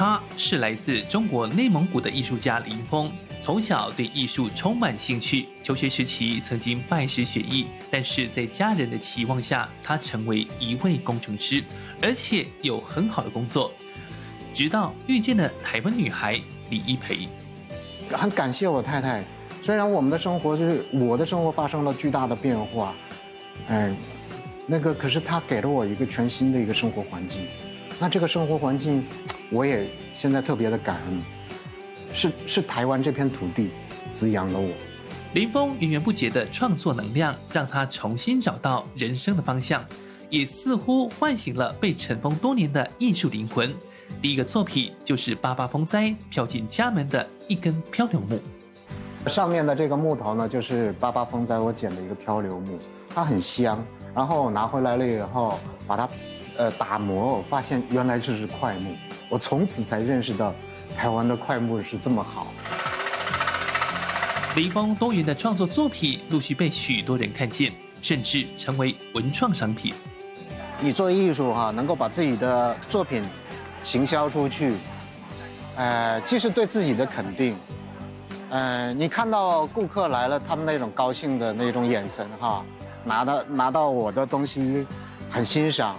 他是来自中国内蒙古的艺术家林峰，从小对艺术充满兴趣。求学时期曾经拜师学艺，但是在家人的期望下，他成为一位工程师，而且有很好的工作。直到遇见了台湾女孩李一培，很感谢我太太。虽然我们的生活就是我的生活发生了巨大的变化，哎，那个可是他给了我一个全新的一个生活环境。那这个生活环境。我也现在特别的感恩，是是台湾这片土地滋养了我。林峰源源不绝的创作能量，让他重新找到人生的方向，也似乎唤醒了被尘封多年的艺术灵魂。第一个作品就是八八风灾飘进家门的一根漂流木。上面的这个木头呢，就是八八风灾我捡的一个漂流木，它很香，然后拿回来了以后，把它呃打磨，我发现原来这是快木。我从此才认识到，台湾的快木是这么好。林峰多元的创作作品陆续被许多人看见，甚至成为文创商品。你做艺术哈，能够把自己的作品行销出去，呃，既是对自己的肯定，呃，你看到顾客来了，他们那种高兴的那种眼神哈，拿到拿到我的东西，很欣赏。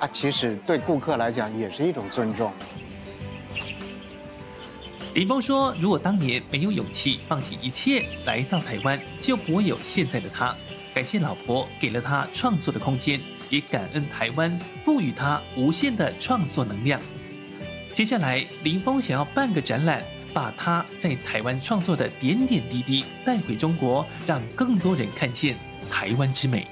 啊，其实对顾客来讲也是一种尊重。林峰说：“如果当年没有勇气放弃一切来到台湾，就不会有现在的他。感谢老婆给了他创作的空间，也感恩台湾赋予他无限的创作能量。”接下来，林峰想要办个展览，把他在台湾创作的点点滴滴带回中国，让更多人看见台湾之美。